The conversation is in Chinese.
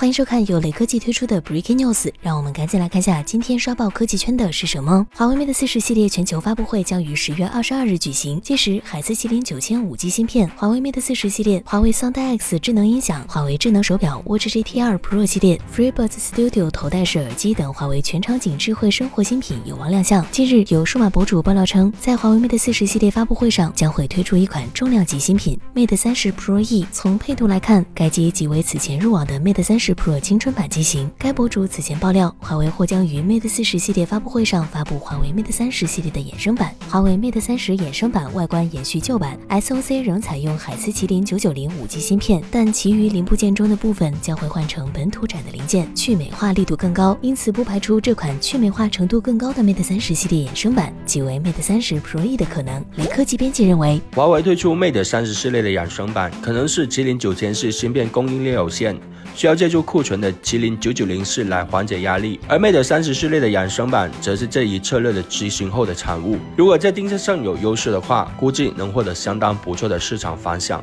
欢迎收看由雷科技推出的 Breaking News，让我们赶紧来看下今天刷爆科技圈的是什么。华为 Mate 四十系列全球发布会将于十月二十二日举行，届时海思麒麟九千五 G 芯片、华为 Mate 四十系列、华为 Sound X 智能音响、华为智能手表 Watch GT 2 Pro 系列、FreeBuds Studio 头戴式耳机等华为全场景智慧生活新品有望亮相。近日有数码博主爆料称，在华为 Mate 四十系列发布会上将会推出一款重量级新品 Mate 三十 Pro E。从配图来看，该机即为此前入网的 Mate 三十。pro 青春版机型。该博主此前爆料华为或将于 mate 四十系列发布会上发布华为 mate 三十系列的衍生版。华为 mate 三十衍生版外观延续旧版 soc 仍采用海思麒麟九九零五 g 芯片但其余零部件中的部分将会换成本土产的零件去美化力度更高因此不排除这款去美化程度更高的 mate 三十系列衍生版即为 mate 三十 pro e 的可能。雷科技编辑认为华为推出 mate 三十系列的衍生版可能是麒麟九千系芯片供应链有限需要借助库存的麒麟九九零四来缓解压力，而 Mate 三十系列的养生版则是这一策略的执行后的产物。如果在定价上有优势的话，估计能获得相当不错的市场反响。